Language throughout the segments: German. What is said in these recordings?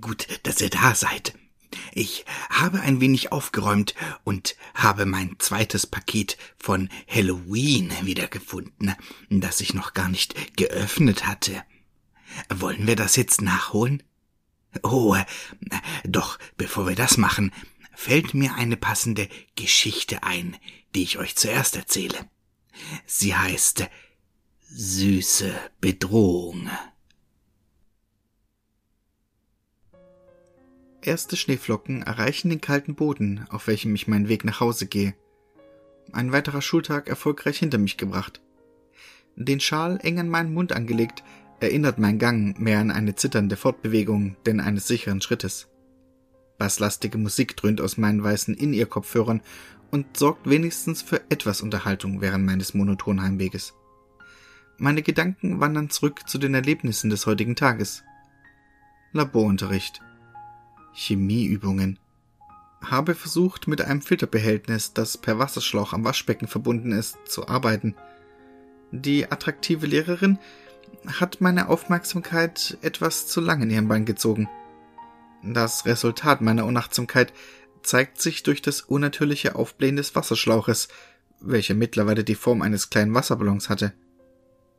Gut, dass ihr da seid. Ich habe ein wenig aufgeräumt und habe mein zweites Paket von Halloween wiedergefunden, das ich noch gar nicht geöffnet hatte. Wollen wir das jetzt nachholen? Oh, doch bevor wir das machen, fällt mir eine passende Geschichte ein, die ich euch zuerst erzähle. Sie heißt Süße Bedrohung. Erste Schneeflocken erreichen den kalten Boden, auf welchem ich meinen Weg nach Hause gehe. Ein weiterer Schultag erfolgreich hinter mich gebracht. Den Schal eng an meinen Mund angelegt, erinnert mein Gang mehr an eine zitternde Fortbewegung denn eines sicheren Schrittes. Basslastige Musik dröhnt aus meinen weißen In-Ear-Kopfhörern und sorgt wenigstens für etwas Unterhaltung während meines monotonen Heimweges. Meine Gedanken wandern zurück zu den Erlebnissen des heutigen Tages. Laborunterricht. Chemieübungen. Habe versucht, mit einem Filterbehältnis, das per Wasserschlauch am Waschbecken verbunden ist, zu arbeiten. Die attraktive Lehrerin hat meine Aufmerksamkeit etwas zu lang in ihren Bein gezogen. Das Resultat meiner Unachtsamkeit zeigt sich durch das unnatürliche Aufblähen des Wasserschlauches, welcher mittlerweile die Form eines kleinen Wasserballons hatte.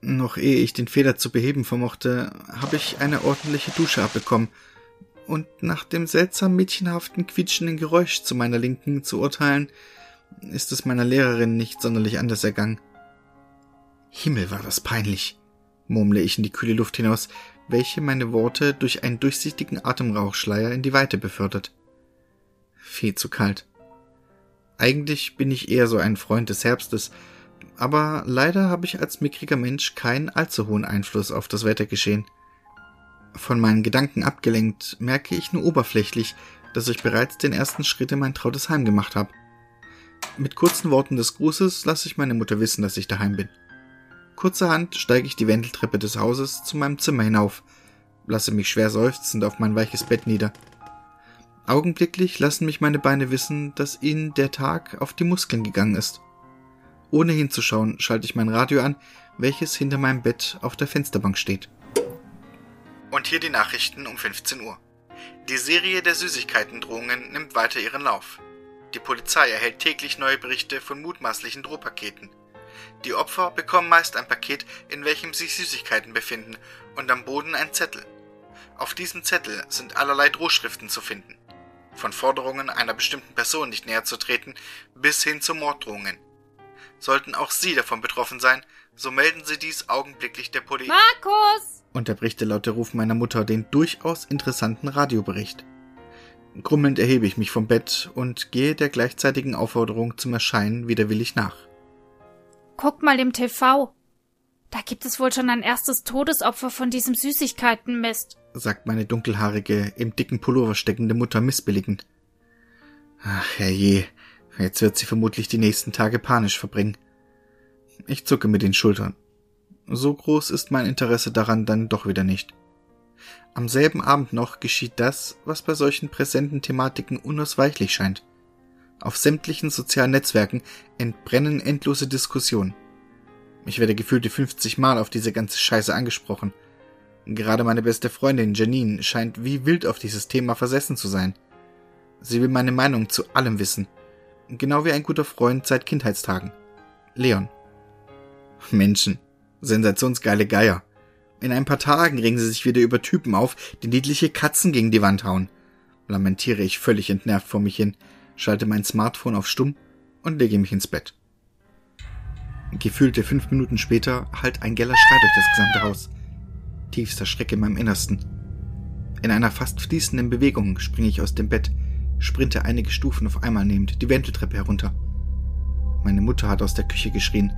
Noch ehe ich den Fehler zu beheben vermochte, habe ich eine ordentliche Dusche abbekommen und nach dem seltsam mädchenhaften quietschenden Geräusch zu meiner Linken zu urteilen, ist es meiner Lehrerin nicht sonderlich anders ergangen. Himmel war das peinlich, murmle ich in die kühle Luft hinaus, welche meine Worte durch einen durchsichtigen Atemrauchschleier in die Weite befördert. Viel zu kalt. Eigentlich bin ich eher so ein Freund des Herbstes, aber leider habe ich als mickriger Mensch keinen allzu hohen Einfluss auf das Wettergeschehen. Von meinen Gedanken abgelenkt, merke ich nur oberflächlich, dass ich bereits den ersten Schritt in mein trautes Heim gemacht habe. Mit kurzen Worten des Grußes lasse ich meine Mutter wissen, dass ich daheim bin. Kurzerhand steige ich die Wendeltreppe des Hauses zu meinem Zimmer hinauf, lasse mich schwer seufzend auf mein weiches Bett nieder. Augenblicklich lassen mich meine Beine wissen, dass ihnen der Tag auf die Muskeln gegangen ist. Ohne hinzuschauen, schalte ich mein Radio an, welches hinter meinem Bett auf der Fensterbank steht. Hier die Nachrichten um 15 Uhr. Die Serie der Süßigkeitendrohungen nimmt weiter ihren Lauf. Die Polizei erhält täglich neue Berichte von mutmaßlichen Drohpaketen. Die Opfer bekommen meist ein Paket, in welchem sich Süßigkeiten befinden und am Boden ein Zettel. Auf diesem Zettel sind allerlei Drohschriften zu finden. Von Forderungen einer bestimmten Person nicht näher zu treten bis hin zu Morddrohungen. Sollten auch Sie davon betroffen sein, so melden Sie dies augenblicklich der Polizei. Markus! Unterbricht der laute Ruf meiner Mutter den durchaus interessanten Radiobericht. Grummelnd erhebe ich mich vom Bett und gehe der gleichzeitigen Aufforderung zum Erscheinen widerwillig nach. Guck mal im TV. Da gibt es wohl schon ein erstes Todesopfer von diesem Süßigkeitenmist, sagt meine dunkelhaarige, im dicken Pullover steckende Mutter missbilligend. Ach, herrje, jetzt wird sie vermutlich die nächsten Tage panisch verbringen. Ich zucke mit den Schultern. So groß ist mein Interesse daran dann doch wieder nicht. Am selben Abend noch geschieht das, was bei solchen präsenten Thematiken unausweichlich scheint. Auf sämtlichen sozialen Netzwerken entbrennen endlose Diskussionen. Ich werde gefühlte 50 Mal auf diese ganze Scheiße angesprochen. Gerade meine beste Freundin Janine scheint wie wild auf dieses Thema versessen zu sein. Sie will meine Meinung zu allem wissen. Genau wie ein guter Freund seit Kindheitstagen. Leon. Menschen, Sensationsgeile Geier. In ein paar Tagen regen sie sich wieder über Typen auf, die niedliche Katzen gegen die Wand hauen. Lamentiere ich völlig entnervt vor mich hin, schalte mein Smartphone auf Stumm und lege mich ins Bett. Gefühlte fünf Minuten später hallt ein geller Schrei durch das gesamte Haus. Tiefster Schreck in meinem Innersten. In einer fast fließenden Bewegung springe ich aus dem Bett, sprinte einige Stufen auf einmal nehmend die Wendeltreppe herunter. Meine Mutter hat aus der Küche geschrien.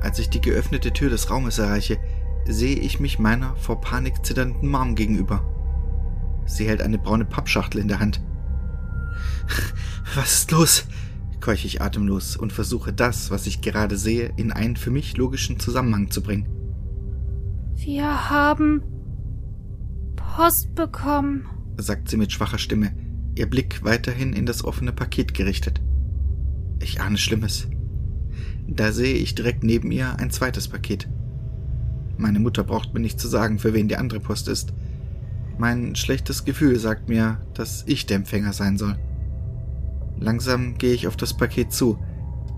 Als ich die geöffnete Tür des Raumes erreiche, sehe ich mich meiner vor Panik zitternden Mom gegenüber. Sie hält eine braune Pappschachtel in der Hand. Was ist los? keuche ich atemlos und versuche das, was ich gerade sehe, in einen für mich logischen Zusammenhang zu bringen. Wir haben Post bekommen, sagt sie mit schwacher Stimme, ihr Blick weiterhin in das offene Paket gerichtet. Ich ahne Schlimmes. Da sehe ich direkt neben ihr ein zweites Paket. Meine Mutter braucht mir nicht zu sagen, für wen die andere Post ist. Mein schlechtes Gefühl sagt mir, dass ich der Empfänger sein soll. Langsam gehe ich auf das Paket zu,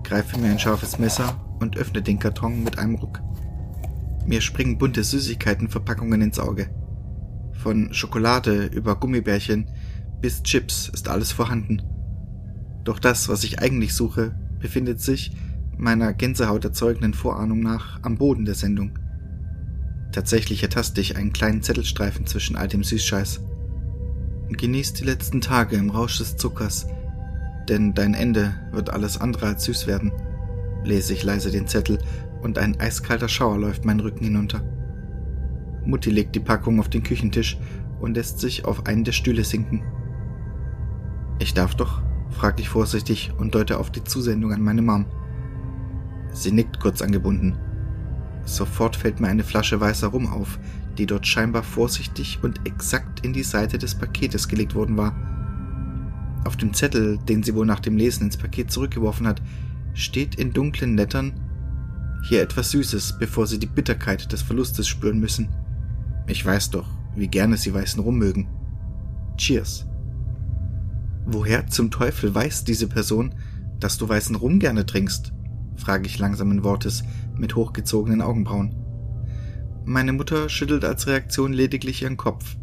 greife mir ein scharfes Messer und öffne den Karton mit einem Ruck. Mir springen bunte Süßigkeitenverpackungen ins Auge. Von Schokolade über Gummibärchen bis Chips ist alles vorhanden. Doch das, was ich eigentlich suche, befindet sich, meiner Gänsehaut erzeugenden Vorahnung nach, am Boden der Sendung. Tatsächlich ertaste ich einen kleinen Zettelstreifen zwischen all dem Süßscheiß. Genieß die letzten Tage im Rausch des Zuckers, denn dein Ende wird alles andere als süß werden, lese ich leise den Zettel und ein eiskalter Schauer läuft meinen Rücken hinunter. Mutti legt die Packung auf den Küchentisch und lässt sich auf einen der Stühle sinken. Ich darf doch, frag ich vorsichtig und deute auf die Zusendung an meine Mom. Sie nickt kurz angebunden. Sofort fällt mir eine Flasche weißer Rum auf, die dort scheinbar vorsichtig und exakt in die Seite des Paketes gelegt worden war. Auf dem Zettel, den sie wohl nach dem Lesen ins Paket zurückgeworfen hat, steht in dunklen Lettern hier etwas Süßes, bevor sie die Bitterkeit des Verlustes spüren müssen. Ich weiß doch, wie gerne sie weißen Rum mögen. Cheers. Woher zum Teufel weiß diese Person, dass du weißen Rum gerne trinkst? Frage ich langsamen Wortes mit hochgezogenen Augenbrauen. Meine Mutter schüttelt als Reaktion lediglich ihren Kopf.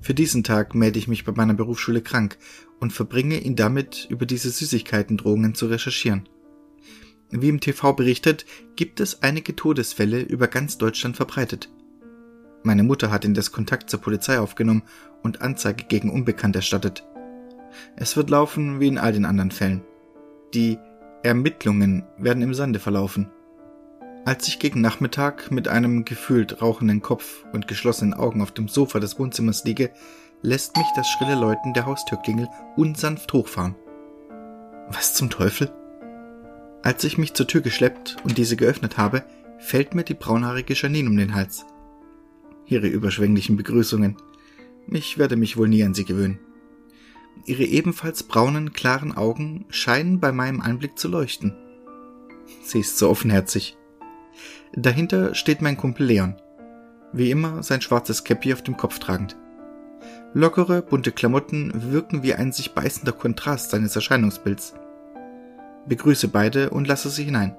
Für diesen Tag melde ich mich bei meiner Berufsschule krank und verbringe ihn damit, über diese Süßigkeitendrohungen zu recherchieren. Wie im TV berichtet, gibt es einige Todesfälle über ganz Deutschland verbreitet. Meine Mutter hat indes Kontakt zur Polizei aufgenommen und Anzeige gegen Unbekannt erstattet. Es wird laufen wie in all den anderen Fällen. Die Ermittlungen werden im Sande verlaufen. Als ich gegen Nachmittag mit einem gefühlt rauchenden Kopf und geschlossenen Augen auf dem Sofa des Wohnzimmers liege, lässt mich das schrille Läuten der Haustürklingel unsanft hochfahren. Was zum Teufel? Als ich mich zur Tür geschleppt und diese geöffnet habe, fällt mir die braunhaarige Janine um den Hals. Ihre überschwänglichen Begrüßungen. Ich werde mich wohl nie an sie gewöhnen. Ihre ebenfalls braunen, klaren Augen scheinen bei meinem Anblick zu leuchten. Sie ist so offenherzig. Dahinter steht mein Kumpel Leon. Wie immer sein schwarzes Käppi auf dem Kopf tragend. Lockere, bunte Klamotten wirken wie ein sich beißender Kontrast seines Erscheinungsbilds. Begrüße beide und lasse sie hinein.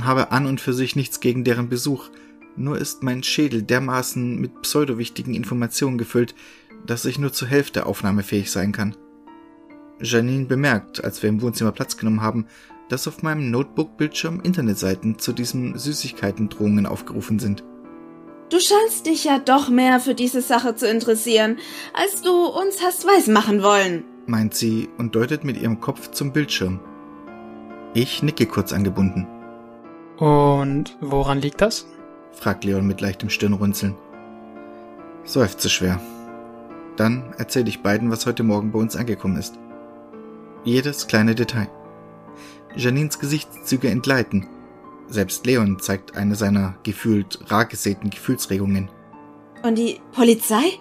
Habe an und für sich nichts gegen deren Besuch, nur ist mein Schädel dermaßen mit pseudowichtigen Informationen gefüllt, dass ich nur zur Hälfte aufnahmefähig sein kann. Janine bemerkt, als wir im Wohnzimmer Platz genommen haben, dass auf meinem Notebook-Bildschirm Internetseiten zu diesen Süßigkeiten-Drohungen aufgerufen sind. Du scheinst dich ja doch mehr für diese Sache zu interessieren, als du uns hast weismachen wollen, meint sie und deutet mit ihrem Kopf zum Bildschirm. Ich nicke kurz angebunden. Und woran liegt das? fragt Leon mit leichtem Stirnrunzeln. Seufze schwer. Dann erzähle ich beiden, was heute Morgen bei uns angekommen ist. Jedes kleine Detail. Janines Gesichtszüge entgleiten. Selbst Leon zeigt eine seiner gefühlt rar gesäten Gefühlsregungen. Und die Polizei?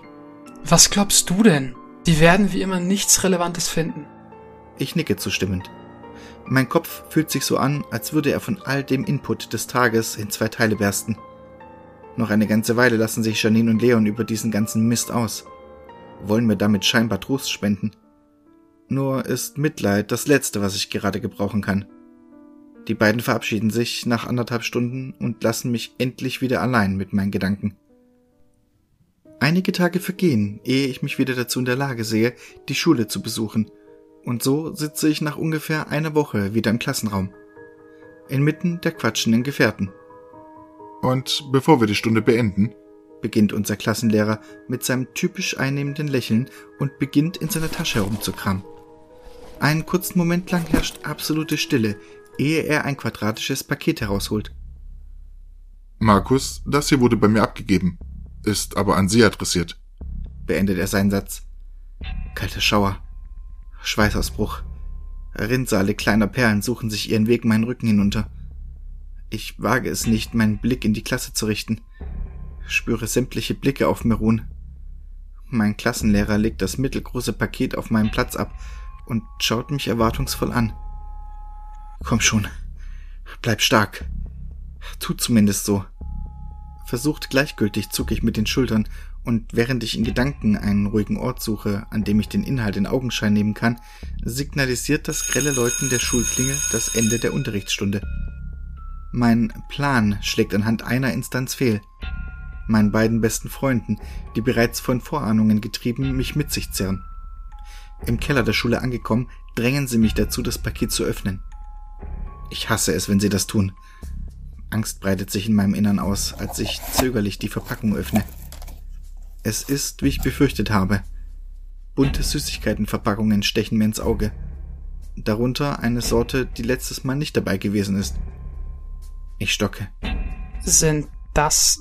Was glaubst du denn? Die werden wie immer nichts Relevantes finden. Ich nicke zustimmend. Mein Kopf fühlt sich so an, als würde er von all dem Input des Tages in zwei Teile bersten. Noch eine ganze Weile lassen sich Janine und Leon über diesen ganzen Mist aus. Wollen mir damit scheinbar Trost spenden. Nur ist Mitleid das Letzte, was ich gerade gebrauchen kann. Die beiden verabschieden sich nach anderthalb Stunden und lassen mich endlich wieder allein mit meinen Gedanken. Einige Tage vergehen, ehe ich mich wieder dazu in der Lage sehe, die Schule zu besuchen, und so sitze ich nach ungefähr einer Woche wieder im Klassenraum. Inmitten der quatschenden Gefährten. Und bevor wir die Stunde beenden, beginnt unser Klassenlehrer mit seinem typisch einnehmenden Lächeln und beginnt in seiner Tasche herumzukramen. Einen kurzen Moment lang herrscht absolute Stille, ehe er ein quadratisches Paket herausholt. Markus, das hier wurde bei mir abgegeben, ist aber an Sie adressiert. Beendet er seinen Satz. Kalter Schauer. Schweißausbruch. Rinnsale kleiner Perlen suchen sich ihren Weg meinen Rücken hinunter. Ich wage es nicht, meinen Blick in die Klasse zu richten. Spüre sämtliche Blicke auf mir ruhen. Mein Klassenlehrer legt das mittelgroße Paket auf meinen Platz ab und schaut mich erwartungsvoll an. Komm schon. Bleib stark. Tu zumindest so. Versucht gleichgültig zucke ich mit den Schultern und während ich in Gedanken einen ruhigen Ort suche, an dem ich den Inhalt in Augenschein nehmen kann, signalisiert das grelle Läuten der Schulklingel das Ende der Unterrichtsstunde. Mein Plan schlägt anhand einer Instanz fehl. Meinen beiden besten Freunden, die bereits von Vorahnungen getrieben mich mit sich zerren. Im Keller der Schule angekommen, drängen sie mich dazu, das Paket zu öffnen. Ich hasse es, wenn sie das tun. Angst breitet sich in meinem Innern aus, als ich zögerlich die Verpackung öffne. Es ist, wie ich befürchtet habe. Bunte Süßigkeitenverpackungen stechen mir ins Auge. Darunter eine Sorte, die letztes Mal nicht dabei gewesen ist. Ich stocke. Sind das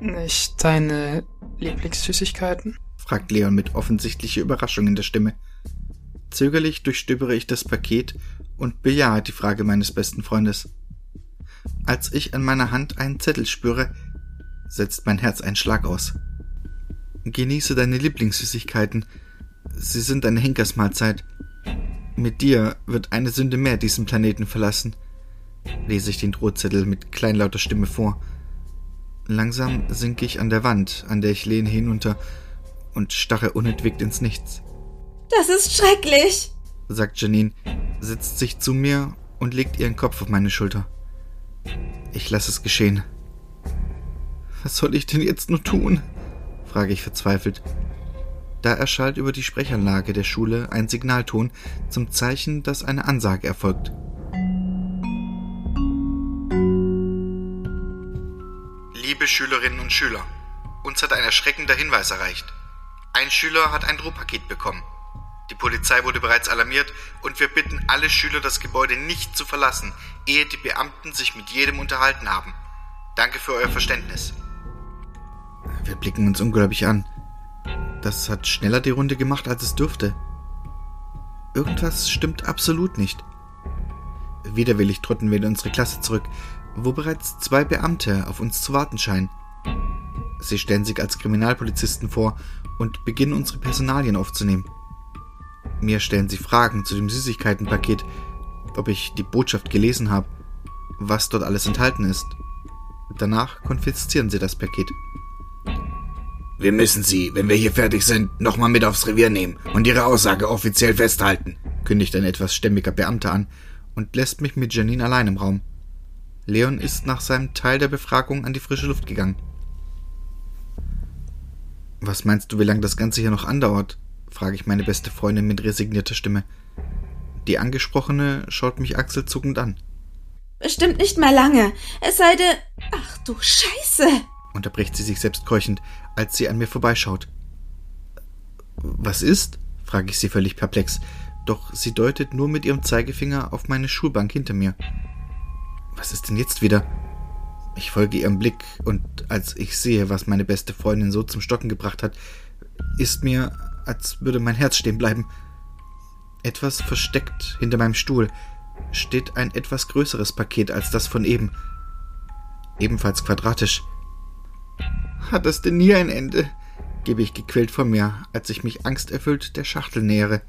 nicht deine Lieblingssüßigkeiten? fragt Leon mit offensichtlicher Überraschung in der Stimme. Zögerlich durchstöbere ich das Paket und bejahe die Frage meines besten Freundes. Als ich an meiner Hand einen Zettel spüre, setzt mein Herz einen Schlag aus. Genieße deine Lieblingssüßigkeiten. Sie sind eine Henkersmahlzeit. Mit dir wird eine Sünde mehr diesen Planeten verlassen, lese ich den Drohzettel mit kleinlauter Stimme vor. Langsam sinke ich an der Wand, an der ich lehne, hinunter und starre unentwegt ins Nichts. Das ist schrecklich, sagt Janine, setzt sich zu mir und legt ihren Kopf auf meine Schulter. Ich lasse es geschehen. Was soll ich denn jetzt nur tun? frage ich verzweifelt. Da erschallt über die Sprechanlage der Schule ein Signalton zum Zeichen, dass eine Ansage erfolgt. Liebe Schülerinnen und Schüler, uns hat ein erschreckender Hinweis erreicht. Ein Schüler hat ein Drohpaket bekommen. Die Polizei wurde bereits alarmiert und wir bitten alle Schüler, das Gebäude nicht zu verlassen, ehe die Beamten sich mit jedem unterhalten haben. Danke für euer Verständnis. Wir blicken uns ungläubig an. Das hat schneller die Runde gemacht, als es dürfte. Irgendwas stimmt absolut nicht. Widerwillig trotten wir in unsere Klasse zurück, wo bereits zwei Beamte auf uns zu warten scheinen. Sie stellen sich als Kriminalpolizisten vor und beginnen unsere Personalien aufzunehmen. Mir stellen sie Fragen zu dem Süßigkeitenpaket, ob ich die Botschaft gelesen habe, was dort alles enthalten ist. Danach konfiszieren sie das Paket. Wir müssen Sie, wenn wir hier fertig sind, nochmal mit aufs Revier nehmen und Ihre Aussage offiziell festhalten, kündigt ein etwas stämmiger Beamter an und lässt mich mit Janine allein im Raum. Leon ist nach seinem Teil der Befragung an die frische Luft gegangen. Was meinst du, wie lange das Ganze hier noch andauert? frage ich meine beste Freundin mit resignierter Stimme. Die Angesprochene schaut mich achselzuckend an. Bestimmt nicht mehr lange. Es sei denn. Ach du Scheiße! unterbricht sie sich selbst keuchend, als sie an mir vorbeischaut. Was ist? frage ich sie völlig perplex, doch sie deutet nur mit ihrem Zeigefinger auf meine Schulbank hinter mir. Was ist denn jetzt wieder? Ich folge ihrem Blick, und als ich sehe, was meine beste Freundin so zum Stocken gebracht hat, ist mir, als würde mein Herz stehen bleiben. Etwas versteckt hinter meinem Stuhl steht ein etwas größeres Paket als das von eben. Ebenfalls quadratisch. Hat das denn nie ein Ende? gebe ich gequält vor mir, als ich mich angsterfüllt der Schachtel nähere.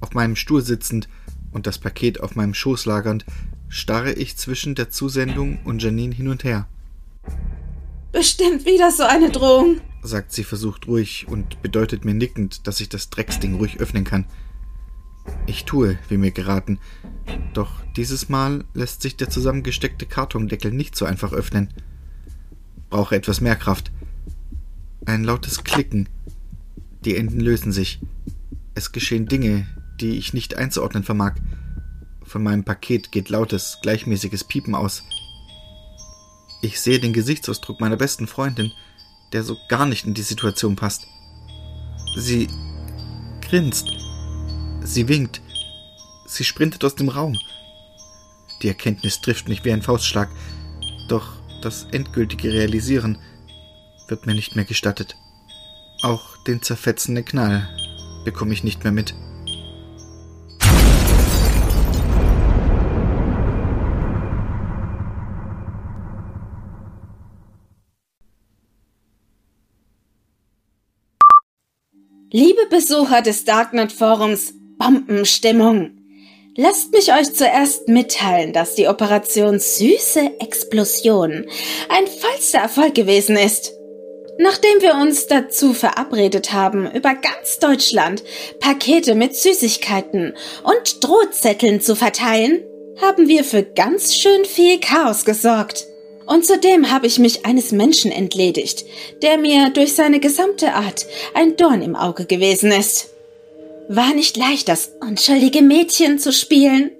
Auf meinem Stuhl sitzend und das Paket auf meinem Schoß lagernd, starre ich zwischen der Zusendung und Janine hin und her. Bestimmt wieder so eine Drohung, sagt sie versucht ruhig und bedeutet mir nickend, dass ich das Drecksding ruhig öffnen kann. Ich tue, wie mir geraten, doch dieses Mal lässt sich der zusammengesteckte Kartondeckel nicht so einfach öffnen. Brauche etwas mehr Kraft. Ein lautes Klicken. Die Enden lösen sich. Es geschehen Dinge, die ich nicht einzuordnen vermag. Von meinem Paket geht lautes, gleichmäßiges Piepen aus. Ich sehe den Gesichtsausdruck meiner besten Freundin, der so gar nicht in die Situation passt. Sie grinst. Sie winkt. Sie sprintet aus dem Raum. Die Erkenntnis trifft mich wie ein Faustschlag. Doch das endgültige Realisieren wird mir nicht mehr gestattet. Auch den zerfetzenden Knall bekomme ich nicht mehr mit. Liebe Besucher des Darknet Forums, Bombenstimmung. Lasst mich euch zuerst mitteilen, dass die Operation Süße Explosion ein vollster Erfolg gewesen ist. Nachdem wir uns dazu verabredet haben, über ganz Deutschland Pakete mit Süßigkeiten und Drohzetteln zu verteilen, haben wir für ganz schön viel Chaos gesorgt. Und zudem habe ich mich eines Menschen entledigt, der mir durch seine gesamte Art ein Dorn im Auge gewesen ist. War nicht leicht, das unschuldige Mädchen zu spielen.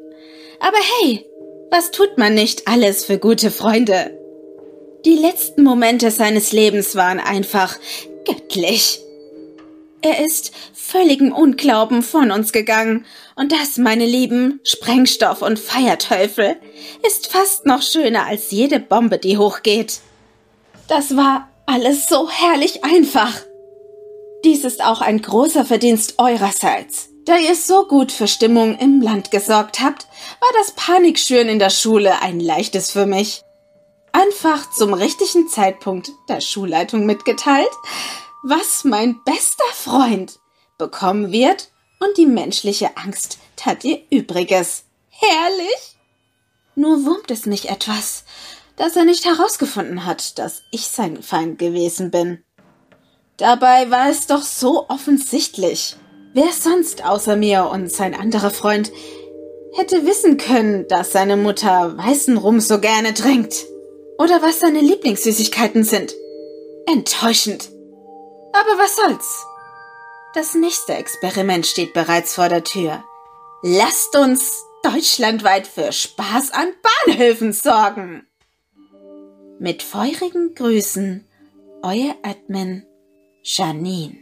Aber hey, was tut man nicht alles für gute Freunde? Die letzten Momente seines Lebens waren einfach göttlich. Er ist völligen Unglauben von uns gegangen, und das, meine lieben Sprengstoff und Feierteufel, ist fast noch schöner als jede Bombe, die hochgeht. Das war alles so herrlich einfach. Dies ist auch ein großer Verdienst eurerseits. Da ihr so gut für Stimmung im Land gesorgt habt, war das Panikschüren in der Schule ein leichtes für mich. Einfach zum richtigen Zeitpunkt der Schulleitung mitgeteilt, was mein bester Freund bekommen wird und die menschliche Angst tat ihr Übriges. Herrlich! Nur wurmt es mich etwas, dass er nicht herausgefunden hat, dass ich sein Feind gewesen bin. Dabei war es doch so offensichtlich. Wer sonst außer mir und sein anderer Freund hätte wissen können, dass seine Mutter weißen Rum so gerne trinkt? Oder was seine Lieblingssüßigkeiten sind? Enttäuschend. Aber was soll's? Das nächste Experiment steht bereits vor der Tür. Lasst uns deutschlandweit für Spaß an Bahnhöfen sorgen. Mit feurigen Grüßen, euer Admin Janine.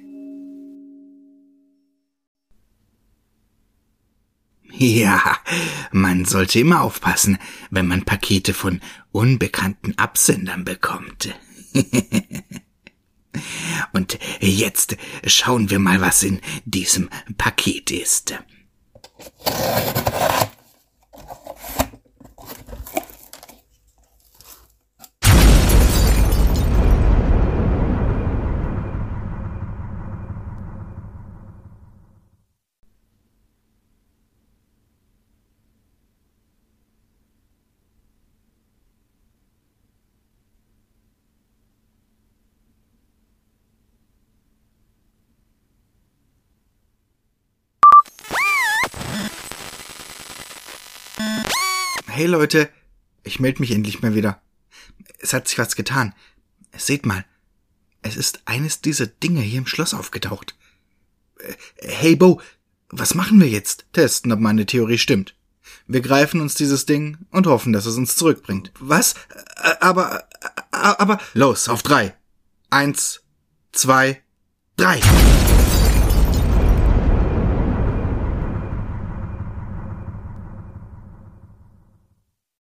Ja, man sollte immer aufpassen, wenn man Pakete von unbekannten Absendern bekommt. Und jetzt schauen wir mal, was in diesem Paket ist. Hey Leute, ich melde mich endlich mal wieder. Es hat sich was getan. Seht mal, es ist eines dieser Dinge hier im Schloss aufgetaucht. Äh, hey Bo, was machen wir jetzt? Testen, ob meine Theorie stimmt. Wir greifen uns dieses Ding und hoffen, dass es uns zurückbringt. Was? Aber, aber. Los, auf drei. Eins, zwei, drei.